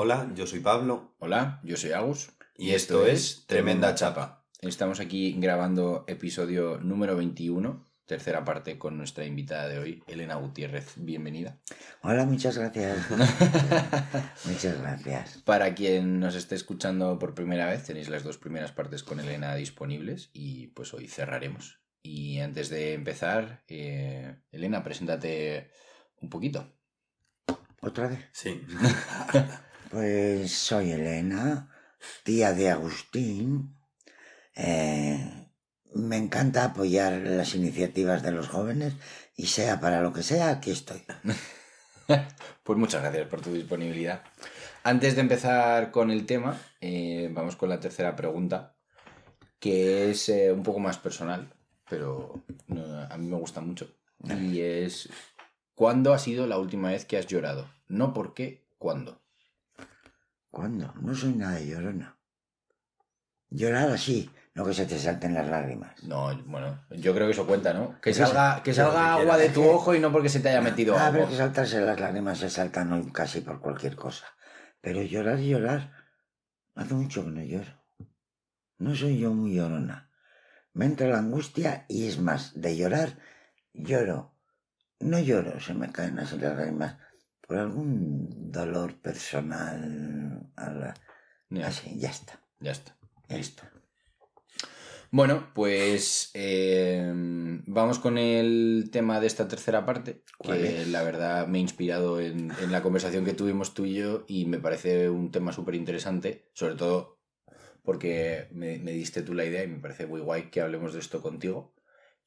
Hola, yo soy Pablo. Hola, yo soy Agus. Y esto es Tremenda Chapa. Estamos aquí grabando episodio número 21, tercera parte con nuestra invitada de hoy, Elena Gutiérrez. Bienvenida. Hola, muchas gracias. muchas gracias. Para quien nos esté escuchando por primera vez, tenéis las dos primeras partes con Elena disponibles y pues hoy cerraremos. Y antes de empezar, eh, Elena, preséntate un poquito. ¿Otra vez? Sí. Pues soy Elena, tía de Agustín. Eh, me encanta apoyar las iniciativas de los jóvenes y sea para lo que sea, aquí estoy. Pues muchas gracias por tu disponibilidad. Antes de empezar con el tema, eh, vamos con la tercera pregunta, que es eh, un poco más personal, pero no, a mí me gusta mucho. Y es, ¿cuándo ha sido la última vez que has llorado? No por qué, ¿cuándo? ¿Cuándo? No soy nada llorona. Llorar así, no que se te salten las lágrimas. No, bueno, yo creo que eso cuenta, ¿no? Que salga, que salga agua de tu ojo y no porque se te haya metido Ah, pero algo. que saltarse las lágrimas se saltan hoy casi por cualquier cosa. Pero llorar, llorar, hace mucho que no lloro. No soy yo muy llorona. Me entra la angustia y es más, de llorar, lloro. No lloro, se me caen así las lágrimas por algún dolor personal. Así, ya está, ya está. ya está. Bueno, pues eh, vamos con el tema de esta tercera parte, ¿Cuál que la verdad me ha inspirado en, en la conversación que tuvimos tú y yo y me parece un tema súper interesante, sobre todo porque me, me diste tú la idea y me parece muy guay que hablemos de esto contigo.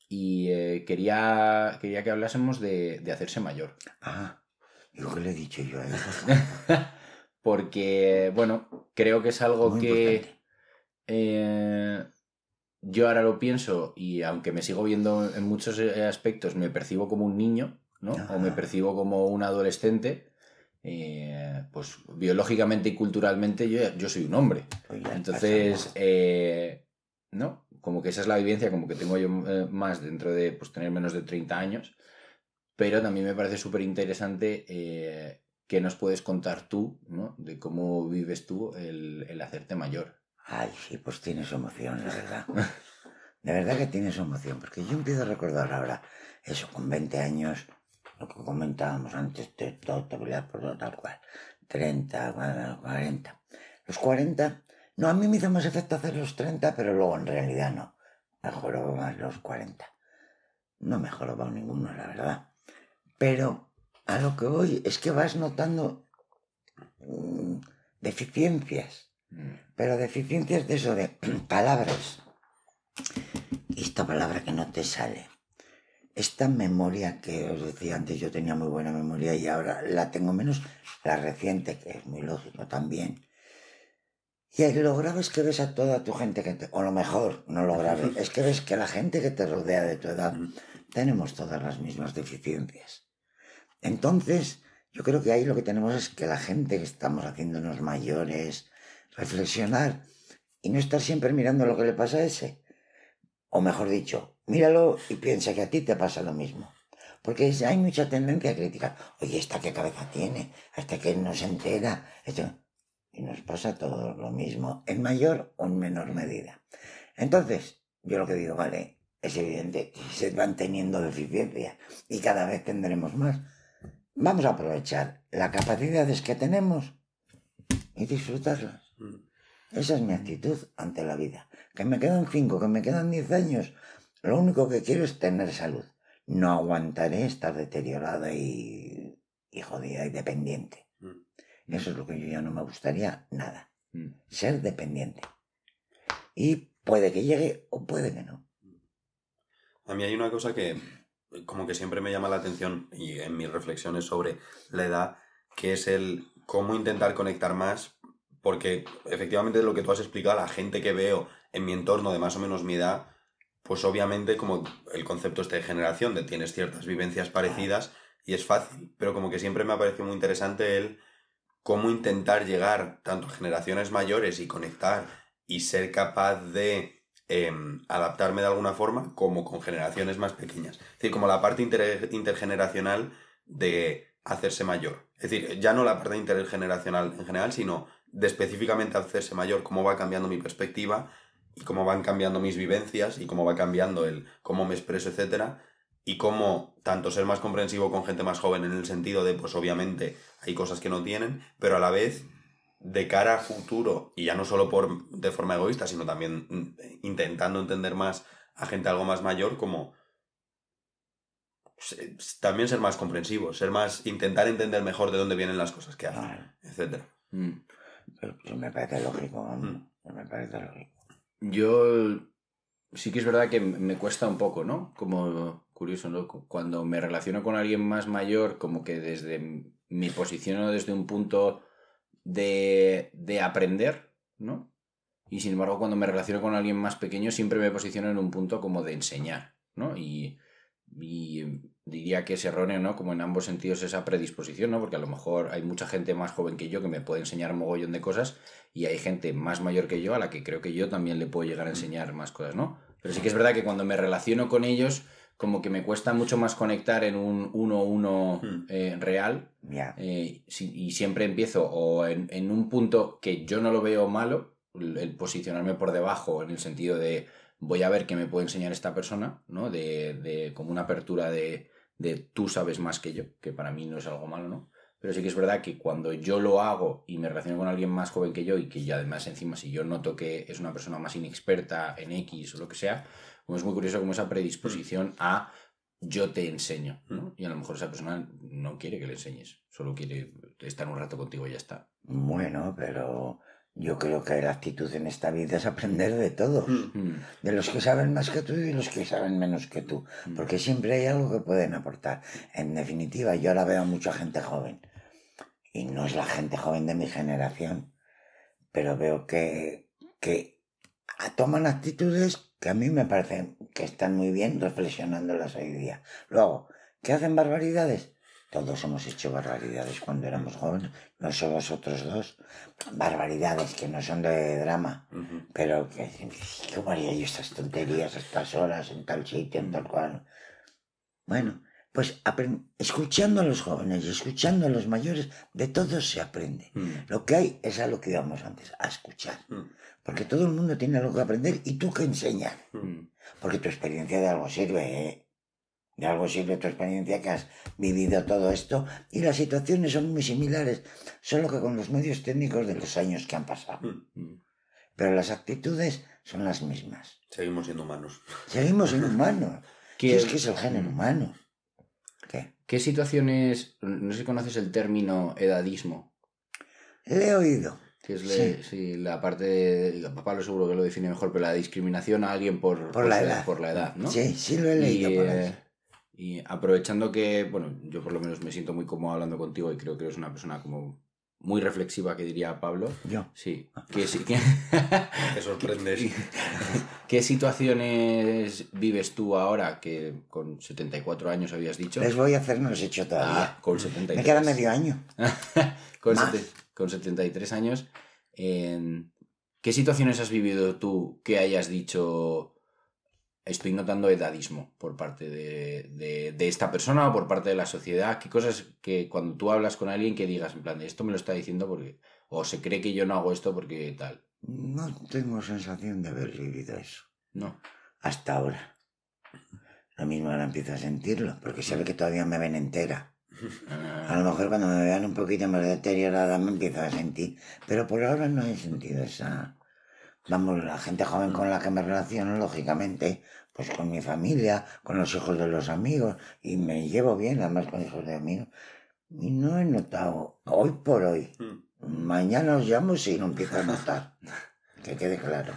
Y eh, quería, quería que hablásemos de, de hacerse mayor. Ah, digo que le he dicho yo a él. Porque, bueno, creo que es algo Muy que... Eh, yo ahora lo pienso y aunque me sigo viendo en muchos eh, aspectos, me percibo como un niño, ¿no? O me Ah. percibo como un adolescente. eh, pues biológicamente y culturalmente yo, yo soy un hombre. Pues Entonces, eh, ¿no? Como que esa es la vivencia, como que tengo yo eh, más dentro de pues, tener menos de 30 años. Pero también me parece súper interesante eh, que nos puedes contar tú, ¿no? De cómo vives tú el, el hacerte mayor. Ay, sí, pues tiene su emoción, la verdad. De verdad que tiene su emoción, porque yo empiezo a recordar ahora eso, con 20 años, lo que comentábamos antes, de todo, por tal cual, 30, bueno, 40. Los 40, no, a mí me hizo más efecto hacer los 30, pero luego en realidad no. Mejoró más los 40. No mejoró ninguno, la verdad. Pero a lo que voy es que vas notando mm, deficiencias Mm. pero deficiencias de eso, de palabras. Esta palabra que no te sale. Esta memoria que os decía antes, yo tenía muy buena memoria y ahora la tengo menos, la reciente, que es muy lógico también. Y lo grave es que ves a toda tu gente que te... O lo mejor, no lo grave, es que ves que la gente que te rodea de tu edad tenemos todas las mismas deficiencias. Entonces, yo creo que ahí lo que tenemos es que la gente que estamos haciéndonos mayores, reflexionar y no estar siempre mirando lo que le pasa a ese. O mejor dicho, míralo y piensa que a ti te pasa lo mismo. Porque hay mucha tendencia a criticar. Oye, ¿esta qué cabeza tiene? ¿Hasta que no se entera? Esto... Y nos pasa todo lo mismo, en mayor o en menor medida. Entonces, yo lo que digo, vale, es evidente que se van teniendo deficiencias y cada vez tendremos más. Vamos a aprovechar las capacidades que tenemos y disfrutarlas. Mm. Esa es mi actitud ante la vida. Que me quedan cinco, que me quedan diez años. Lo único que quiero es tener salud. No aguantaré estar deteriorada y, y jodida y dependiente. Mm. Eso es lo que yo ya no me gustaría nada. Mm. Ser dependiente. Y puede que llegue o puede que no. A mí hay una cosa que como que siempre me llama la atención y en mis reflexiones sobre la edad, que es el cómo intentar conectar más, porque efectivamente lo que tú has explicado, la gente que veo en mi entorno de más o menos mi edad, pues obviamente como el concepto este de generación, de tienes ciertas vivencias parecidas y es fácil, pero como que siempre me ha parecido muy interesante el cómo intentar llegar tanto a generaciones mayores y conectar y ser capaz de eh, adaptarme de alguna forma como con generaciones más pequeñas. Es decir, como la parte inter- intergeneracional de hacerse mayor. Es decir, ya no la parte intergeneracional en general, sino de específicamente hacerse mayor, cómo va cambiando mi perspectiva y cómo van cambiando mis vivencias y cómo va cambiando el cómo me expreso, etcétera, y cómo tanto ser más comprensivo con gente más joven en el sentido de, pues obviamente hay cosas que no tienen, pero a la vez de cara a futuro, y ya no solo por, de forma egoísta, sino también mm, intentando entender más a gente algo más mayor, como también ser más comprensivo, ser más, intentar entender mejor de dónde vienen las cosas que hacen, Claro. etcétera. Mm. Pues me parece lógico. Mm. Me parece lógico. Yo sí que es verdad que me cuesta un poco, ¿no? Como curioso, ¿no? Cu- Cuando me relaciono con alguien más mayor, como que desde mi posiciono desde un punto de, de aprender, ¿no? Y sin embargo, cuando me relaciono con alguien más pequeño, siempre me posiciono en un punto como de enseñar, ¿no? Y, y diría que es erróneo, ¿no? Como en ambos sentidos esa predisposición, ¿no? Porque a lo mejor hay mucha gente más joven que yo que me puede enseñar mogollón de cosas y hay gente más mayor que yo a la que creo que yo también le puedo llegar a enseñar más cosas, ¿no? Pero sí que es verdad que cuando me relaciono con ellos, como que me cuesta mucho más conectar en un uno-uno Mm. eh, real Ya. eh, si- y siempre empiezo o en, en un punto que yo no lo veo malo, el, el posicionarme por debajo en el sentido de voy a ver qué me puede enseñar esta persona, ¿no? De, de como una apertura de, de tú sabes más que yo, que para mí no es algo malo, ¿no? Pero sí que es verdad que cuando yo lo hago y me relaciono con alguien más joven que yo y que ya además encima si yo noto que es una persona más inexperta en X o lo que sea, como es muy curioso como esa predisposición a yo te enseño, ¿no? Y a lo mejor esa persona no quiere que le enseñes, solo quiere estar un rato contigo y ya está. Bueno, pero yo creo que la actitud en esta vida es aprender de todos. Mm. Mm, De los que saben más que tú y de los que saben menos que tú. mm, Porque siempre hay algo que pueden aportar. En definitiva, yo ahora veo a mucha gente joven. Y no es la gente joven de mi generación. Pero veo que, que toman actitudes que a mí me parecen que están muy bien reflexionándolas hoy día. Luego, ¿qué hacen barbaridades? Todos hemos hecho barbaridades cuando éramos jóvenes, no solo vosotros dos. Barbaridades que no son de drama, pero que, ¿cómo haría yo estas tonterías a estas horas, en tal sitio, en tal cual? Bueno, pues escuchando a los jóvenes y escuchando a los mayores, de todos se aprende. mm, Lo que hay es a lo que íbamos antes, a escuchar. Mm. Porque todo el mundo tiene algo que aprender y tú que enseñar. mm, Porque tu experiencia de algo sirve, ¿eh? De algo sirve tu experiencia que has vivido todo esto y las situaciones son muy similares, solo que con los medios técnicos de los años que han pasado. Pero las actitudes son las mismas. Seguimos siendo humanos. Seguimos siendo humanos. ¿Qué- Si es que es el género humano. ¿Qué? ¿Qué situaciones, no sé si conoces el término edadismo? Le he oído. Que es le- Sí. sí, la parte, de, Pablo seguro que lo define mejor, pero la discriminación a alguien por, Por la edad. por la edad, ¿no? Sí, sí lo he leído y, por eh, y aprovechando que, bueno, yo por lo menos me siento muy cómodo hablando contigo y creo que eres una persona como muy reflexiva, que diría Pablo. Yo. Sí, que sí, que... Te sorprendes. ¿Qué situaciones vives tú ahora que con 74 años habías dicho? Les voy a hacer, no los he hecho todavía. Ah, con 73. Me queda medio año. con, Más. sete- con 73 años. en- ¿Qué situaciones has vivido tú que hayas dicho estoy notando edadismo por parte de, de- de esta persona o por parte de la sociedad? ¿Qué cosas que cuando tú hablas con alguien que digas en plan de esto me lo está diciendo porque o se cree que yo no hago esto porque tal? No tengo sensación de haber vivido eso. No. Hasta ahora. Lo mismo ahora empiezo a sentirlo, porque se ve que todavía me ven entera. A lo mejor cuando me vean un poquito más deteriorada me empiezo a sentir. Pero por ahora no he sentido esa... Vamos, la gente joven con la que me relaciono, lógicamente, pues con mi familia, con los hijos de los amigos, y me llevo bien además con hijos de amigos. Y no he notado, hoy por hoy, Mm. mañana os llamo si lo empiezo a notar. Que quede claro.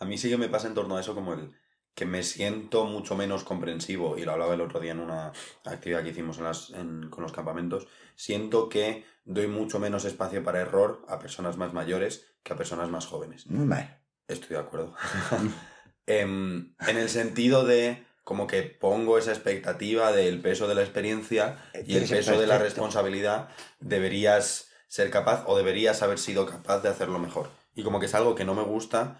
A mí sí que me pasa en torno a eso como el que me siento mucho menos comprensivo, y lo hablaba el otro día en una actividad que hicimos en las, en- con los campamentos, siento que doy mucho menos espacio para error a personas más mayores que a personas más jóvenes. Estoy de acuerdo. Em, en el sentido de como que pongo esa expectativa del peso de la experiencia y el peso de la responsabilidad, deberías ser capaz o deberías haber sido capaz de hacerlo mejor. Y como que es algo que no me gusta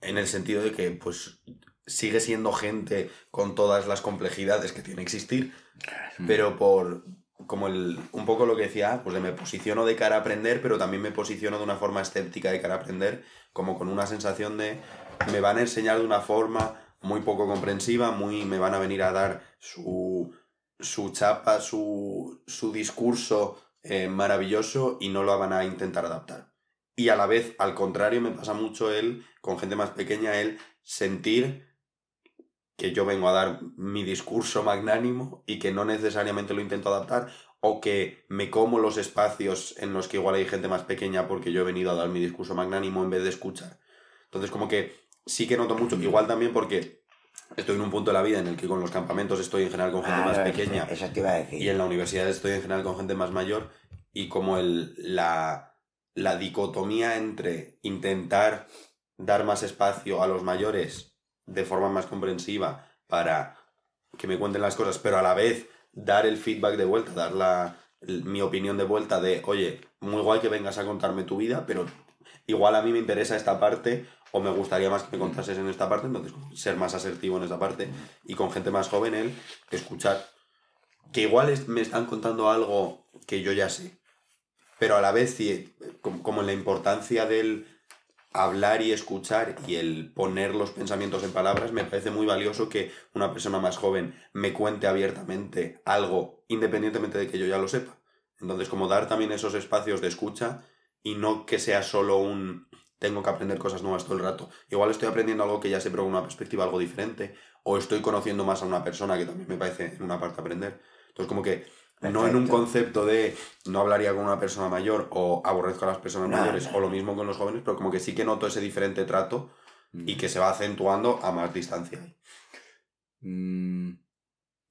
en el sentido de que, pues, sigue siendo gente con todas las complejidades que tiene que existir, pero por como el un poco lo que decía, ah, pues de me posiciono de cara a aprender, pero también me posiciono de una forma escéptica de cara a aprender, como con una sensación de me van a enseñar de una forma muy poco comprensiva, muy me van a venir a dar su su chapa, su, su discurso eh, maravilloso y no lo van a intentar adaptar. Y a la vez, al contrario, me pasa mucho él, con gente más pequeña, él sentir que yo vengo a dar mi discurso magnánimo y que no necesariamente lo intento adaptar o que me como los espacios en los que igual hay gente más pequeña porque yo he venido a dar mi discurso magnánimo en vez de escuchar. Entonces como que sí que noto mucho, igual también porque estoy en un punto de la vida en el que con los campamentos estoy en general con gente más pequeña Eso te iba a decir. y en la universidad estoy en general con gente más mayor y como el, la, la dicotomía entre intentar dar más espacio a los mayores de forma más comprensiva para que me cuenten las cosas, pero a la vez dar el feedback de vuelta, dar la, mi opinión de vuelta de, oye, muy guay que vengas a contarme tu vida, pero igual a mí me interesa esta parte o me gustaría más que me contases en esta parte, entonces ser más asertivo en esa parte y con gente más joven él escuchar que igual es- me están contando algo que yo ya sé, pero a la vez sí, como, como la importancia del hablar y escuchar y el poner los pensamientos en palabras, me parece muy valioso que una persona más joven me cuente abiertamente algo independientemente de que yo ya lo sepa. Entonces, como dar también esos espacios de escucha y no que sea solo un tengo que aprender cosas nuevas todo el rato. Igual estoy aprendiendo algo que ya sé, pero con una perspectiva algo diferente, o estoy conociendo más a una persona que también me parece en una parte aprender. Entonces, como que no en un concepto de no hablaría con una persona mayor o aborrezco a las personas No, mayores, no. o lo mismo con los jóvenes, pero como que sí que noto ese diferente trato y que se va acentuando a más distancia. Mm,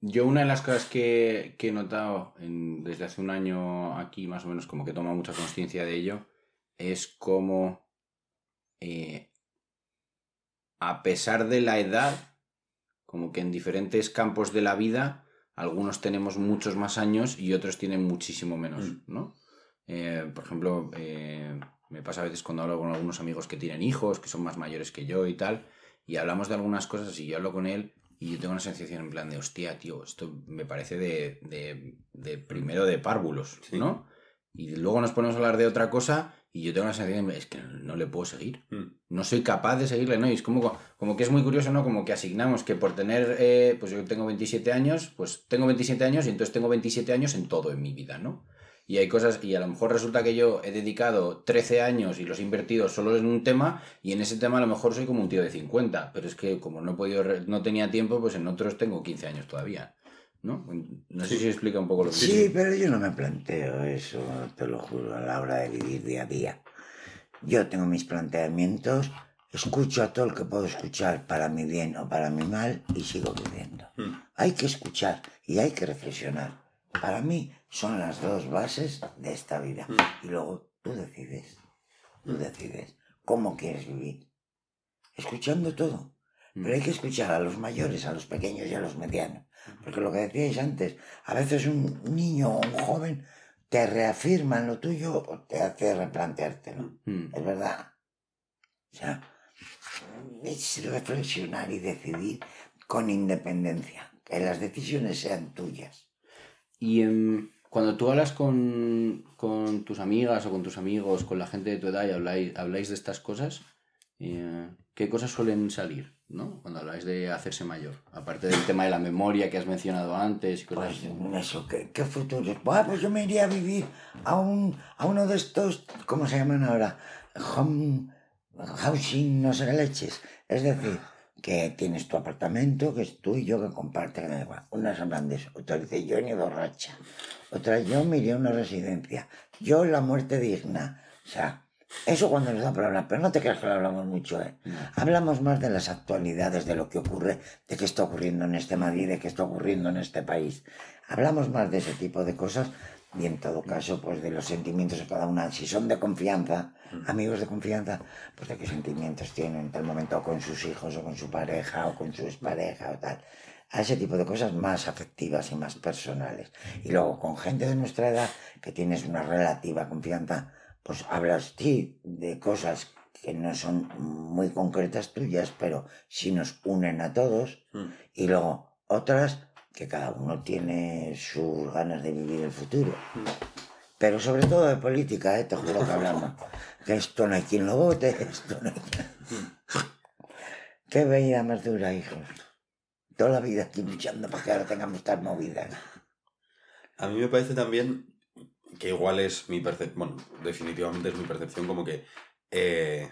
Yo una de las cosas que, que he notado en- desde hace un año aquí, más o menos, como que he tomado mucha conciencia de ello, es como, eh, a pesar de la edad, como que en diferentes campos de la vida, algunos tenemos muchos más años y otros tienen muchísimo menos, Mm. ¿no? Eh, por ejemplo, eh, me pasa a veces cuando hablo con algunos amigos que tienen hijos, que son más mayores que yo y tal, y hablamos de algunas cosas y yo hablo con él y yo tengo una sensación en plan de, hostia, tío, esto me parece de, de, de primero de párvulos, Sí. ¿no? Y luego nos ponemos a hablar de otra cosa y yo tengo la sensación de, es que no le puedo seguir Mm. no soy capaz de seguirle, ¿no? Y es como, como que es muy curioso, ¿no? Como que asignamos que por tener, eh, pues yo tengo 27 años, pues tengo 27 años y entonces tengo 27 años en todo en mi vida, ¿no? Y hay cosas, y a lo mejor resulta que yo he dedicado 13 años y los he invertido solo en un tema, y en ese tema a lo mejor soy como un tío de 50, pero es que como no he podido, no tenía tiempo, pues en otros tengo 15 años todavía, ¿no? No sé si explica un poco lo que Sí, pero yo no me planteo eso, te lo juro, a la hora de vivir día a día. Yo tengo mis planteamientos, escucho a todo el que puedo escuchar para mi bien o para mi mal y sigo viviendo. Mm. Hay que escuchar y hay que reflexionar. Para mí son las dos bases de esta vida. Mm. Y luego tú decides, tú decides cómo quieres vivir. Escuchando todo. Pero hay que escuchar a los mayores, a los pequeños y a los medianos. Porque lo que decíais antes, a veces un niño o un joven te reafirma en lo tuyo o te hace replanteártelo. Mm. Es verdad. O sea, es reflexionar y decidir con independencia. Que las decisiones sean tuyas. Y em, cuando tú hablas con, con tus amigas o con tus amigos, con la gente de tu edad y habláis, habláis de estas cosas, eh, ¿qué cosas suelen salir? ¿No? Cuando habláis de hacerse mayor. Aparte del tema de la memoria que has mencionado antes y cosas Pues así. eso, ¿qué, qué futuro? Buah, pues yo me iría a vivir a, un, a uno de estos, ¿cómo se llaman ahora? Home, housing, no sé qué leches. Es decir, que tienes tu apartamento, que es tú y yo que comparten. Unas hablan de eso, otra dice yo ni borracha. Otra yo me iría a una residencia. Yo la muerte digna. O sea, eso cuando nos da por hablar, pero no te creas que lo hablamos mucho, ¿eh? Hablamos más de las actualidades, de lo que ocurre, de qué está ocurriendo en este Madrid, de qué está ocurriendo en este país. Hablamos más de ese tipo de cosas y en todo caso, pues de los sentimientos de cada una. Si son de confianza, amigos de confianza, pues de qué sentimientos tienen en tal momento con sus hijos o con su pareja o con su expareja o tal. A ese tipo de cosas más afectivas y más personales. Y luego con gente de nuestra edad que tienes una relativa confianza, pues hablas sí de cosas que no son muy concretas tuyas, pero sí nos unen a todos. Mm. Y luego otras que cada uno tiene sus ganas de vivir el futuro. Mm. Pero sobre todo de política, ¿eh? te juro que hablamos. Que esto no hay quien lo vote, esto no hay quien... Qué vida más dura, hijos. Toda la vida aquí luchando para que ahora tengamos estas movidas. A mí me parece también que igual es mi percepción, bueno, definitivamente es mi percepción como que eh,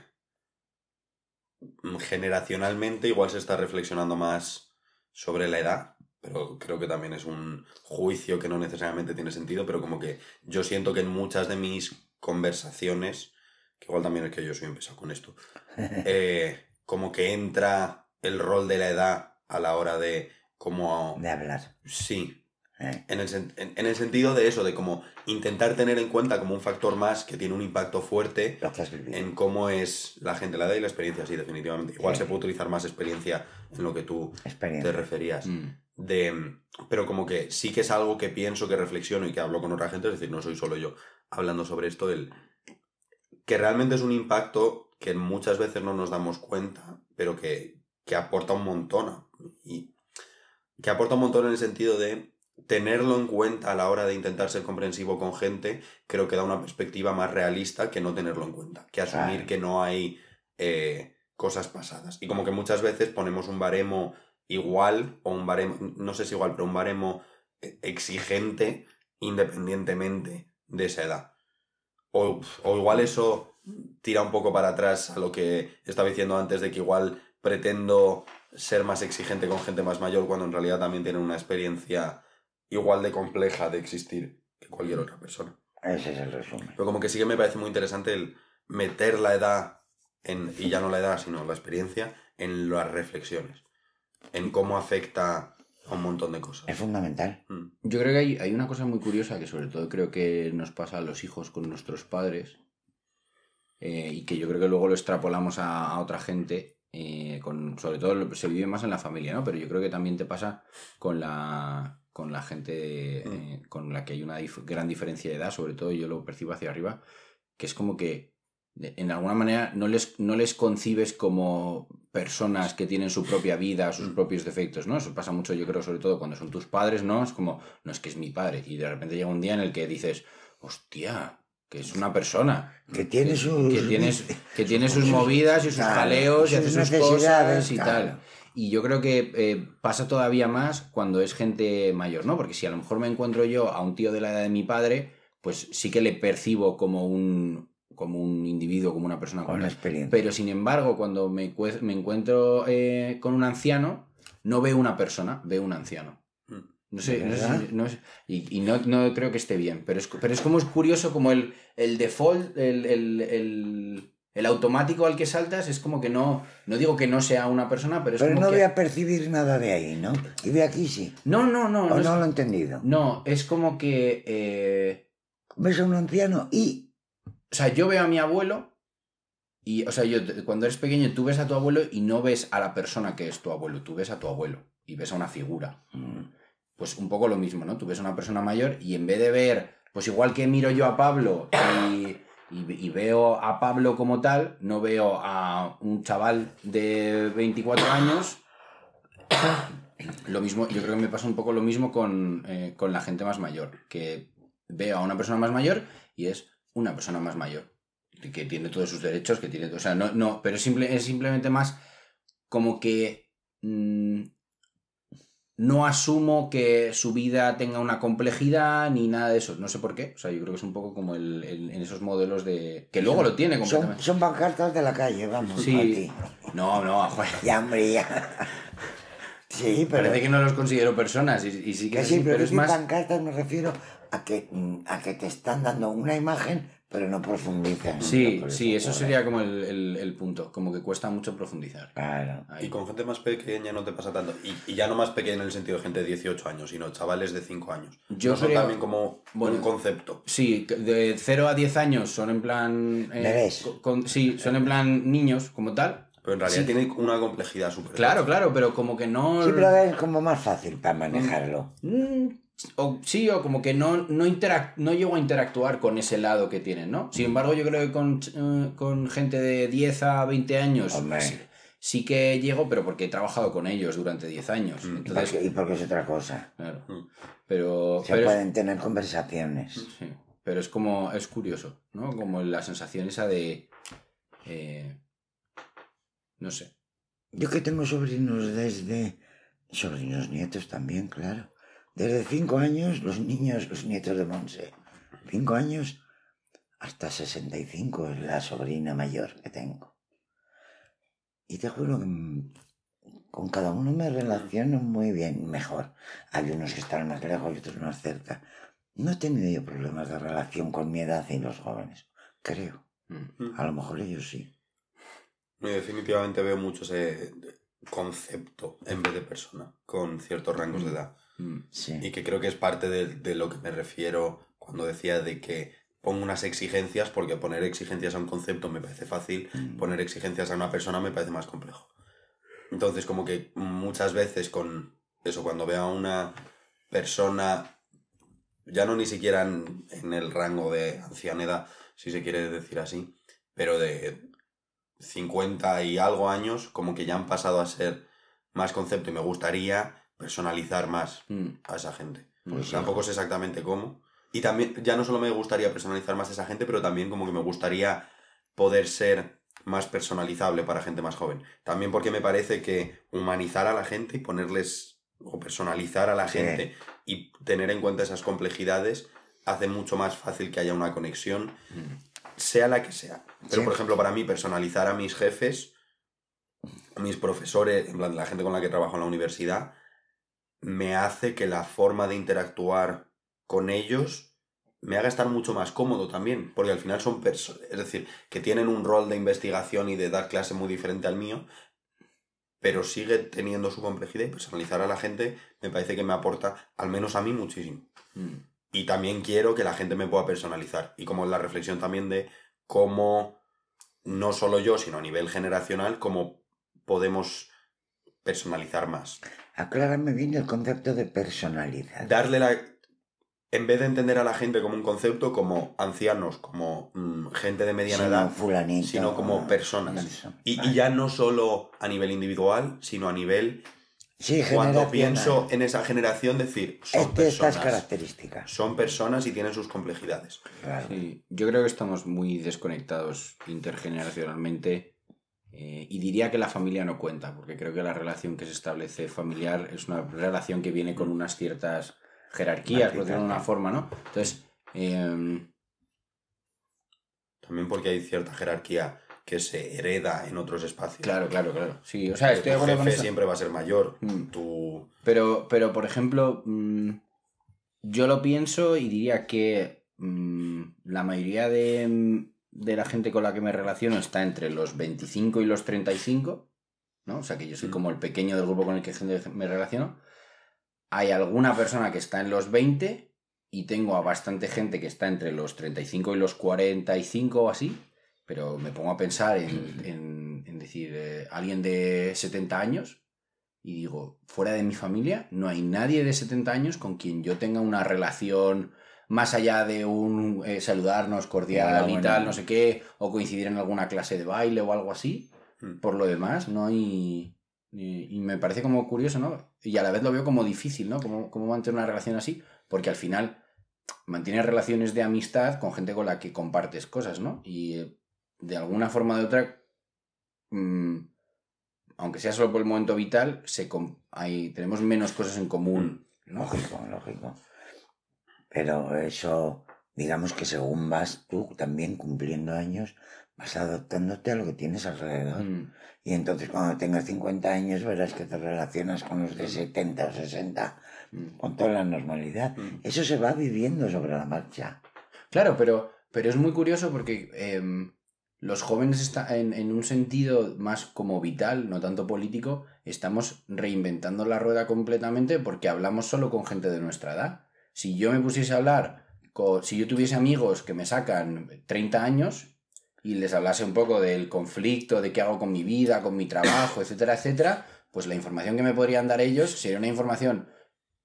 generacionalmente igual se está reflexionando más sobre la edad, pero creo que también es un juicio que no necesariamente tiene sentido, pero como que yo siento que en muchas de mis conversaciones, que igual también es que yo soy un pesado con esto, eh, como que entra el rol de la edad a la hora de como... De hablar. Sí, ¿eh? en el, sen- en- en el sentido de eso, de como intentar tener en cuenta como un factor más que tiene un impacto fuerte en cómo es la gente, la edad y la experiencia, sí, definitivamente. Igual Sí. se puede utilizar más experiencia en lo que tú te referías. Mm. De, pero como que sí que es algo que pienso, que reflexiono y que hablo con otra gente, es decir, no soy solo yo hablando sobre esto, el, que realmente es un impacto que muchas veces no nos damos cuenta, pero que, que aporta un montón. Y que aporta un montón en el sentido de tenerlo en cuenta a la hora de intentar ser comprensivo con gente, creo que da una perspectiva más realista que no tenerlo en cuenta, que asumir que no hay eh, cosas pasadas. Y como que muchas veces ponemos un baremo igual, o un baremo, no sé si igual, pero un baremo eh, exigente independientemente de esa edad. O, o igual eso tira un poco para atrás a lo que estaba diciendo antes de que igual pretendo ser más exigente con gente más mayor cuando en realidad también tienen una experiencia igual de compleja de existir que cualquier otra persona. Ese es el resumen. Pero como que sí que me parece muy interesante el meter la edad en, y ya no la edad, sino la experiencia, en las reflexiones. En cómo afecta a un montón de cosas. Es fundamental. Mm. Yo creo que hay, hay una cosa muy curiosa que sobre todo creo que nos pasa a los hijos con nuestros padres eh, y que yo creo que luego lo extrapolamos a, a otra gente, eh, con, sobre todo se vive más en la familia, ¿no? Pero yo creo que también te pasa con la, con la gente eh, con la que hay una dif- gran diferencia de edad, sobre todo yo lo percibo hacia arriba, que es como que en alguna manera no les, no les concibes como personas que tienen su propia vida, sus Mm. propios defectos, ¿no? Eso pasa mucho, yo creo, sobre todo cuando son tus padres, ¿no? Es como, no es que es mi padre. Y de repente llega un día en el que dices, hostia, que es una persona. Que tiene sus... Que tiene, que tiene sus movidas y sus Claro, jaleos y hace sus sus necesidades, cosas y claro. tal. Y yo creo que eh, pasa todavía más cuando es gente mayor, ¿no? Porque si a lo mejor me encuentro yo a un tío de la edad de mi padre, pues sí que le percibo como un, como un individuo, como una persona Con con la experiencia. Pero sin embargo, cuando me, cue- me encuentro eh, con un anciano, no veo una persona, veo un anciano. Mm. No sé, ¿De no sé no sé- y, y no, no creo que esté bien, pero es, pero es como es curioso como el, el default, el, el, el, el automático al que saltas es como que no, no digo que no sea una persona, pero es Pero como no que... voy a percibir nada de ahí, ¿no? Y de aquí sí. No, no, no, ¿O no, no, es, lo he entendido? no, es como que... eh, Ves a un anciano y... o sea, yo veo a mi abuelo y, o sea, yo cuando eres pequeño tú ves a tu abuelo y no ves a la persona que es tu abuelo, tú ves a tu abuelo y ves a una figura. Mm, Pues un poco lo mismo, ¿no? Tú ves a una persona mayor y en vez de ver, pues igual que miro yo a Pablo y, y- veo a Pablo como tal, no veo a un chaval de 24 años. Lo mismo, yo creo que me pasa un poco lo mismo con, eh, con la gente más mayor, que veo a una persona más mayor y es una persona más mayor, que tiene todos sus derechos, que tiene, o sea, no, no, pero es, simple, es simplemente más como que mm, no asumo que su vida tenga una complejidad ni nada de eso, no sé por qué, o sea, yo creo que es un poco como el, el- en esos modelos de... que luego lo tiene Son, completamente. son pancartas de la calle, vamos. Sí. No, no, joder. Ya, hombre, ya. Sí, pero... Parece que no los considero personas y, y sí que, Que sí, así, pero, pero es más... pancartas me refiero a que, mm, a que te están dando una imagen, pero no profundizan. Sí, sí, eso sería como el, el- el punto, como que cuesta mucho profundizar. Claro. Ahí. Y con gente más pequeña no te pasa tanto. Y, y ya no más pequeña en el sentido de gente de 18 años, sino chavales de 5 años. Yo no son también como bueno, un concepto. Sí, de 0 a 10 años son en plan... eh, con- sí, son en plan niños como tal. Pero en realidad Sí. tiene una complejidad súper. Claro, claro, pero como que no... Sí, pero es como más fácil para manejarlo. Mm, o, sí, o como que no, no, interac- no llego a interactuar con ese lado que tienen, ¿no? Sin embargo, yo creo que con, eh, con gente de 10 a 20 años sí, sí que llego, pero porque he trabajado con ellos durante 10 años. Mm. Entonces, Porque- y porque es otra cosa. claro. Mm. Pero, Se pero, es, pueden tener conversaciones. sí, pero es como, es curioso, ¿no? Como la sensación esa de... eh, no sé. Yo que tengo sobrinos desde... Sobrinos nietos también, claro. Desde cinco años, los niños, los nietos de Monse. Cinco años hasta 65 es la sobrina mayor que tengo. Y te juro que mm, con cada uno me relaciono muy bien, mejor. Hay unos que están más lejos y otros más cerca. No he tenido yo problemas de relación con mi edad y los jóvenes, creo. Mm. A lo mejor ellos sí. Yo definitivamente veo mucho ese concepto en vez de persona, con ciertos rangos de edad. Mm. Sí. Y que creo que es parte de, de lo que me refiero cuando decía de que pongo unas exigencias, porque poner exigencias a un concepto me parece fácil, Mm. poner exigencias a una persona me parece más complejo. Entonces, como que muchas veces con eso, cuando veo a una persona, ya no ni siquiera en, en el rango de ancianidad, si se quiere decir así, pero de 50 y algo años, como que ya han pasado a ser más concepto y me gustaría personalizar más Mm. a esa gente. Pues sí. Tampoco sé exactamente cómo. Y también, ya no solo me gustaría personalizar más a esa gente, pero también como que me gustaría poder ser más personalizable para gente más joven. También porque me parece que humanizar a la gente y ponerles o personalizar a la Sí. gente y tener en cuenta esas complejidades hace mucho más fácil que haya una conexión, Mm. sea la que sea. Pero, Sí. por ejemplo, para mí, personalizar a mis jefes, a mis profesores, en plan, la gente con la que trabajo en la universidad, me hace que la forma de interactuar con ellos me haga estar mucho más cómodo también, porque al final son personas, es decir, que tienen un rol de investigación y de dar clase muy diferente al mío, pero sigue teniendo su complejidad y personalizar a la gente me parece que me aporta, al menos a mí, muchísimo. Mm. Y también quiero que la gente me pueda personalizar. Y como la reflexión también de cómo, no solo yo, sino a nivel generacional, cómo podemos personalizar más. Aclárame bien el concepto de personalidad. Darle la... En vez de entender a la gente como un concepto, como ancianos, como mm, gente de mediana Sino edad, fulanito, sino como ah, personas. eso. Y, ya no solo a nivel individual, sino a nivel... Sí, Cuando pienso en esa generación, decir, son Este, estas personas. características. Son personas y tienen sus complejidades. Claro. Sí, yo creo que estamos muy desconectados intergeneracionalmente eh, y diría que la familia no cuenta, porque creo que la relación que se establece familiar es una relación que viene con unas ciertas jerarquías, por decirlo de una forma, ¿no? Entonces, eh, También porque hay cierta jerarquía que se hereda en otros espacios. claro, claro, claro. Sí, o sea, estoy de acuerdo con jefe eso. siempre va a ser mayor. Mm. Tu... Pero, pero, por ejemplo, mm, yo lo pienso y diría que mm, la mayoría de, mm, de la gente con la que me relaciono está entre los 25 y los 35, ¿no? O sea, que yo soy Mm. como el pequeño del grupo con el que me relaciono. Hay alguna persona que está en los 20 y tengo a bastante gente que está entre los 35 y los 45 o así, pero me pongo a pensar en, en- en decir, eh, alguien de 70 años y digo, fuera de mi familia no hay nadie de 70 años con quien yo tenga una relación más allá de un eh, saludarnos cordial Hola, y bueno. tal, no sé qué, o coincidir en alguna clase de baile o algo así. Mm. Por lo demás, no hay... Y, y me parece como curioso, ¿no? Y a la vez lo veo como difícil, ¿no? Cómo, cómo mantener una relación así, porque al final mantienes relaciones de amistad con gente con la que compartes cosas, ¿no? Y eh, de alguna forma o de otra, mm, aunque sea solo por el momento vital, se hay, tenemos menos cosas en común, ¿no? Lógico, lógico. Pero eso, digamos que según vas tú también cumpliendo años, vas adaptándote a lo que tienes alrededor. Mm, Y entonces cuando tengas 50 años verás que te relacionas con los de 70 o 60 mm. con toda la normalidad. Mm. Eso se va viviendo sobre la marcha. Claro, pero, pero es muy curioso porque em, los jóvenes está, en, en un sentido más como vital, no tanto político, estamos reinventando la rueda completamente porque hablamos solo con gente de nuestra edad. Si yo me pusiese a hablar, con, si yo tuviese amigos que me sacan 30 años y les hablase un poco del conflicto, de qué hago con mi vida, con mi trabajo, etcétera, etcétera, pues la información que me podrían dar ellos sería una información,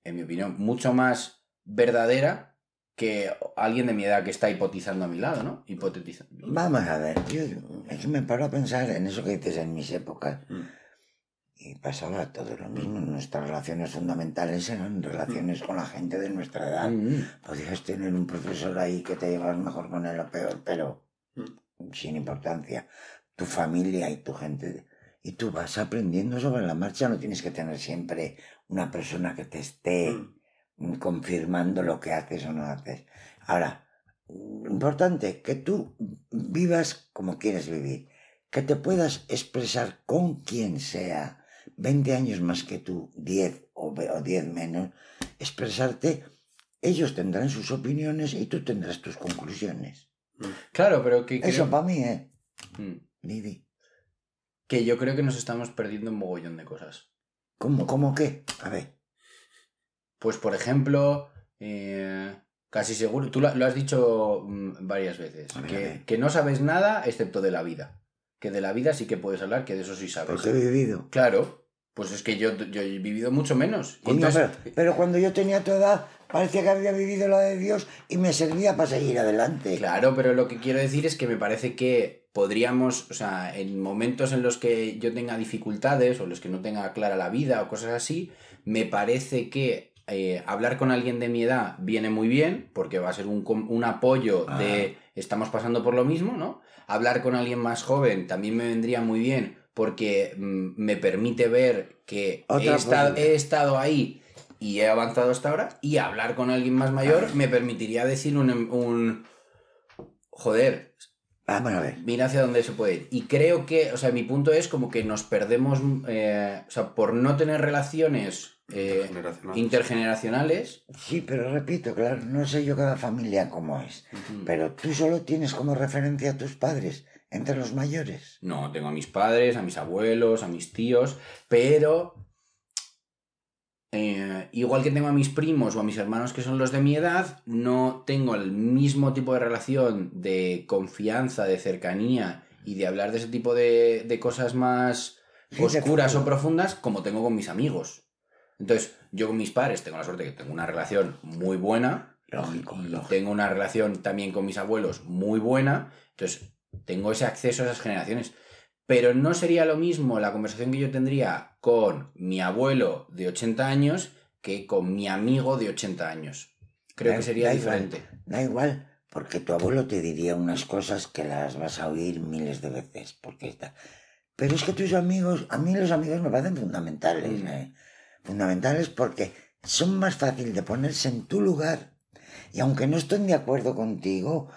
en mi opinión, mucho más verdadera que alguien de mi edad que está hipotizando a mi lado, ¿no? Hipotetizando. Vamos a ver, yo es que me paro a pensar en eso que dices en mis épocas. Mm. Y pasaba todo lo mismo. Nuestras relaciones fundamentales eran relaciones con la gente de nuestra edad. Mm. Podías tener un profesor ahí que te llevas mejor con él o peor, pero Mm. sin importancia. Tu familia y tu gente. Y tú vas aprendiendo sobre la marcha. No tienes que tener siempre una persona que te esté Mm. confirmando lo que haces o no haces. Ahora, importante, que tú vivas como quieres vivir. Que te puedas expresar con quien sea, 20 años más que tú, 10 o ve- o 10 menos, expresarte, ellos tendrán sus opiniones y tú tendrás tus conclusiones. Claro, pero que creo... Eso para mí, ¿eh? Mm. Que yo creo que nos estamos perdiendo un mogollón de cosas. ¿Cómo, cómo qué? A ver. Pues, por ejemplo, eh, casi seguro, tú lo, has dicho mm, varias veces, ver, que, que no sabes nada excepto de la vida. Que de la vida sí que puedes hablar, que de eso sí sabes. Porque he vivido. Claro, pues es que yo, yo he vivido mucho menos. Coño, entonces- pero, pero cuando yo tenía tu edad, parecía que había vivido la de Dios y me servía para seguir adelante. Claro, pero lo que quiero decir es que me parece que podríamos, o sea, en momentos en los que yo tenga dificultades o en los que no tenga clara la vida o cosas así, me parece que eh, hablar con alguien de mi edad viene muy bien porque va a ser un, un apoyo Ah. de estamos pasando por lo mismo, ¿no? Hablar con alguien más joven también me vendría muy bien porque mm, me permite ver que he posibilidad. he estado ahí y he avanzado hasta ahora y hablar con alguien más mayor Ah. me permitiría decir un, un joder, Vamos a ver. mira hacia dónde se puede ir. Y creo que, o sea, mi punto es como que nos perdemos, eh, o sea, por no tener relaciones eh, Intergeneracional. intergeneracionales. Sí, pero repito, claro, no sé yo cada familia cómo es. Pero tú solo tienes como referencia a tus padres entre los mayores. No, tengo a mis padres, a mis abuelos, a mis tíos, pero eh, igual que tengo a mis primos o a mis hermanos que son los de mi edad, no tengo el mismo tipo de relación de confianza, de cercanía y de hablar de ese tipo de, de cosas más de oscuras o profundas como tengo con mis amigos. Entonces, yo con mis padres tengo la suerte que tengo una relación muy buena. Lógico, lógico. tengo una relación también con mis abuelos muy buena. Entonces, tengo ese acceso a esas generaciones. Pero no sería lo mismo la conversación que yo tendría con mi abuelo de 80 años que con mi amigo de 80 años. Creo Da- que sería da igual. diferente. Da igual, porque tu abuelo te diría unas cosas que las vas a oír miles de veces, porque está. Pero es que tus amigos, a mí los amigos me parecen fundamentales, Mm. ¿eh? Fundamentales porque son más fácil de ponerse en tu lugar y aunque no estén de acuerdo contigo,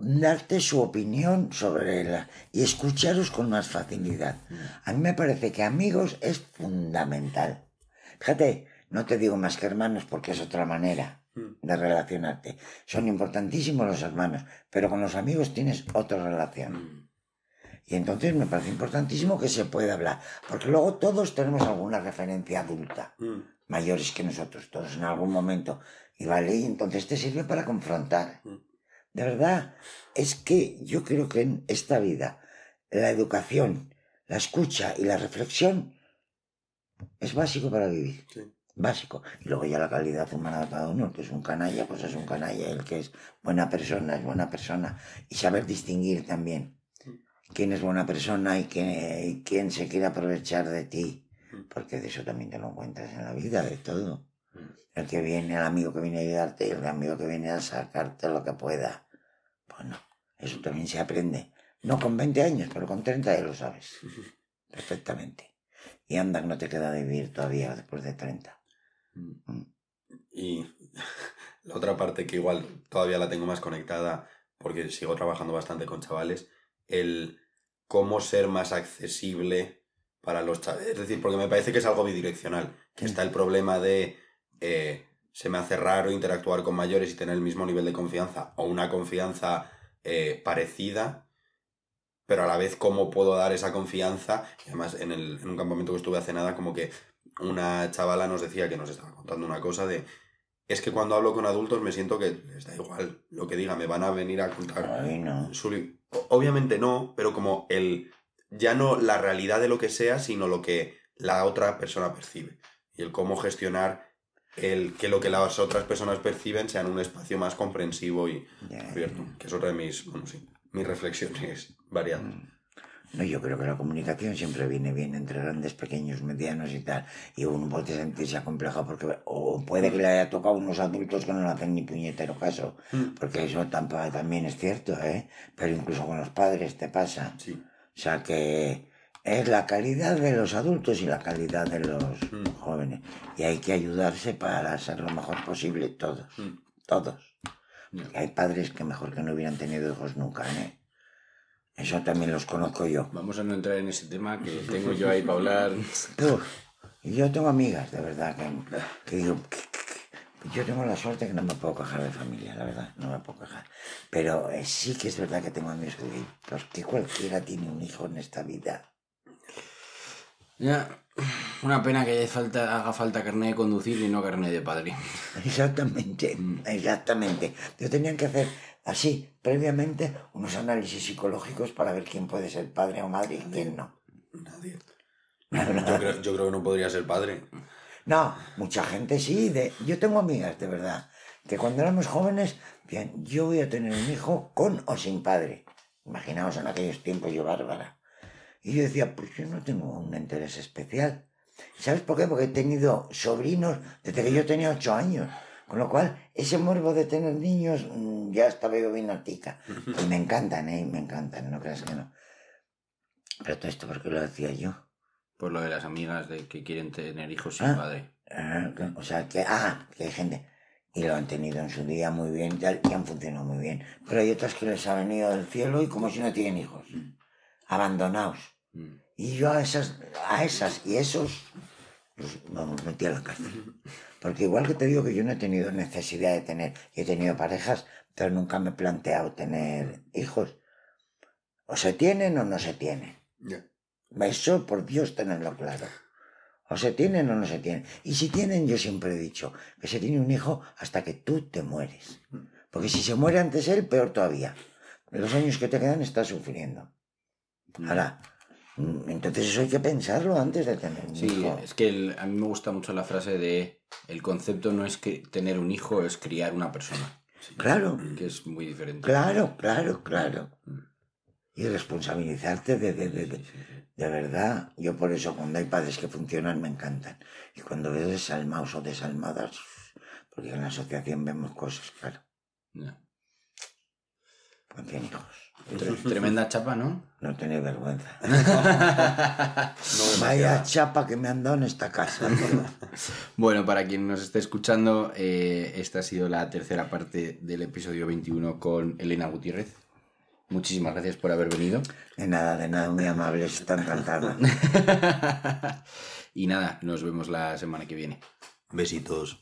darte su opinión sobre la y escucharos con más facilidad. A mí me parece que amigos es fundamental. Fíjate, no te digo más que hermanos porque es otra manera Mm. de relacionarte. Son importantísimos los hermanos, pero con los amigos tienes otra relación. Mm. Y entonces me parece importantísimo que se pueda hablar, porque luego todos tenemos alguna referencia adulta, Mm. mayores que nosotros, todos en algún momento. Y vale, y entonces te sirve para confrontar. De verdad, es que yo creo que en esta vida la educación, la escucha y la reflexión es básico para vivir Sí. básico. Y luego ya la calidad humana de cada uno, el que es un canalla, pues es un canalla, el que es buena persona es buena persona. Y saber distinguir también quién es buena persona y quién, y quién se quiere aprovechar de ti. Porque de eso también te lo encuentras en la vida, de todo. El que viene, el amigo que viene a ayudarte y el amigo que viene a sacarte lo que pueda. Bueno, eso también se aprende. No con 20 años, pero con 30 ya lo sabes. Perfectamente. Y anda que no te queda de vivir todavía después de 30. Mm. Y la otra parte que igual todavía la tengo más conectada, porque sigo trabajando bastante con chavales, el cómo ser más accesible para los chavales. Es decir, porque me parece que es algo bidireccional, que está el problema de eh, se me hace raro interactuar con mayores y tener el mismo nivel de confianza o una confianza eh, parecida, pero a la vez cómo puedo dar esa confianza. Y además, en, el, en un campamento que estuve hace nada, como que una chavala nos decía que nos estaba contando una cosa de es que cuando hablo con adultos me siento que les da igual lo que diga, me van a venir a contar Ay, no. su li- O- Obviamente no, pero como el ya no la realidad de lo que sea, sino lo que la otra persona percibe y el cómo gestionar el que lo que las otras personas perciben sea en un espacio más comprensivo y abierto. Que es otra de mis, bueno, sí, mis reflexiones variadas. No, yo creo que la comunicación siempre viene bien entre grandes, pequeños, medianos y tal. Y uno puede sentirse acomplejado porque o puede que le haya tocado a unos adultos que no le hacen ni puñetero caso. Mm. Porque eso tampa- también es cierto, ¿eh? Pero incluso con los padres te pasa. Sí. O sea que es la calidad de los adultos y la calidad de los Mm. jóvenes. Y hay que ayudarse para ser lo mejor posible todos. Mm. Todos. Ya. Hay padres que mejor que no hubieran tenido hijos nunca, ¿eh? Eso también los conozco yo. Vamos a no entrar en ese tema que tengo yo ahí para hablar. Y yo tengo amigas, de verdad, que, que digo, yo tengo la suerte que no me puedo quejar de familia, la verdad, no me puedo quejar. Pero eh, sí que es verdad que tengo amigos que digo, ¿por qué cualquiera tiene un hijo en esta vida? Ya, una pena que falta, haga falta carnet de conducir y no carnet de padre. Exactamente, exactamente. Yo tenían que hacer así, previamente, unos análisis psicológicos para ver quién puede ser padre o madre y quién no. Nadie. Creo, yo creo que no podría ser padre. No, mucha gente sí. De... Yo tengo amigas, de verdad, que cuando éramos jóvenes, bien, yo voy a tener un hijo con o sin padre. Imaginaos en aquellos tiempos yo, Bárbara. Y yo decía, pues yo no tengo un interés especial. ¿Sabes por qué? Porque he tenido sobrinos desde que yo tenía ocho años. Con lo cual, ese morbo de tener niños mm, ya estaba yo bien artica. Y me encantan, ¿eh? Me encantan, no creas que no. Pero todo esto, ¿por qué lo decía yo? Por lo de las amigas de que quieren tener hijos sin Ah. padre. Ah, o sea, que, ah, que hay gente. Y lo han tenido en su día muy bien y tal, y han funcionado muy bien. Pero hay otras que les ha venido del cielo y como si no tienen hijos. Abandonados. Mm. Y yo a esas, a esas y esos, los vamos, metí a la cárcel. Porque igual que te digo que yo no he tenido necesidad de tener, he tenido parejas, pero nunca me he planteado tener hijos. O se tienen o no se tienen. Eso, por Dios, tenerlo claro. O se tienen o no se tienen. Y si tienen, yo siempre he dicho que se tiene un hijo hasta que tú te mueres. Porque si se muere antes él, peor todavía. Los años que te quedan estás sufriendo. Ahora, mm, entonces eso hay que pensarlo antes de tener un Sí, hijo. es que el- a mí me gusta mucho la frase de el concepto no es que tener un hijo, es criar una persona, Claro, que es muy diferente. claro, claro, claro. Mm. Y responsabilizarte de, de, de, de, Sí, sí, sí. de verdad. Yo por eso cuando hay padres que funcionan me encantan. Y cuando veo desalmados o desalmadas, porque en la asociación vemos cosas, claro. Ya. Pues tiene hijos. Tre- Tremenda chapa, ¿no? No tenéis vergüenza. No Vaya chapa que me han dado en esta casa. Bueno, para quien nos esté escuchando, eh, esta ha sido la tercera parte del episodio 21 con Elena Gutiérrez. Muchísimas gracias por haber venido. De nada, de nada, muy amables, está encantada. y nada, nos vemos la semana que viene. Besitos.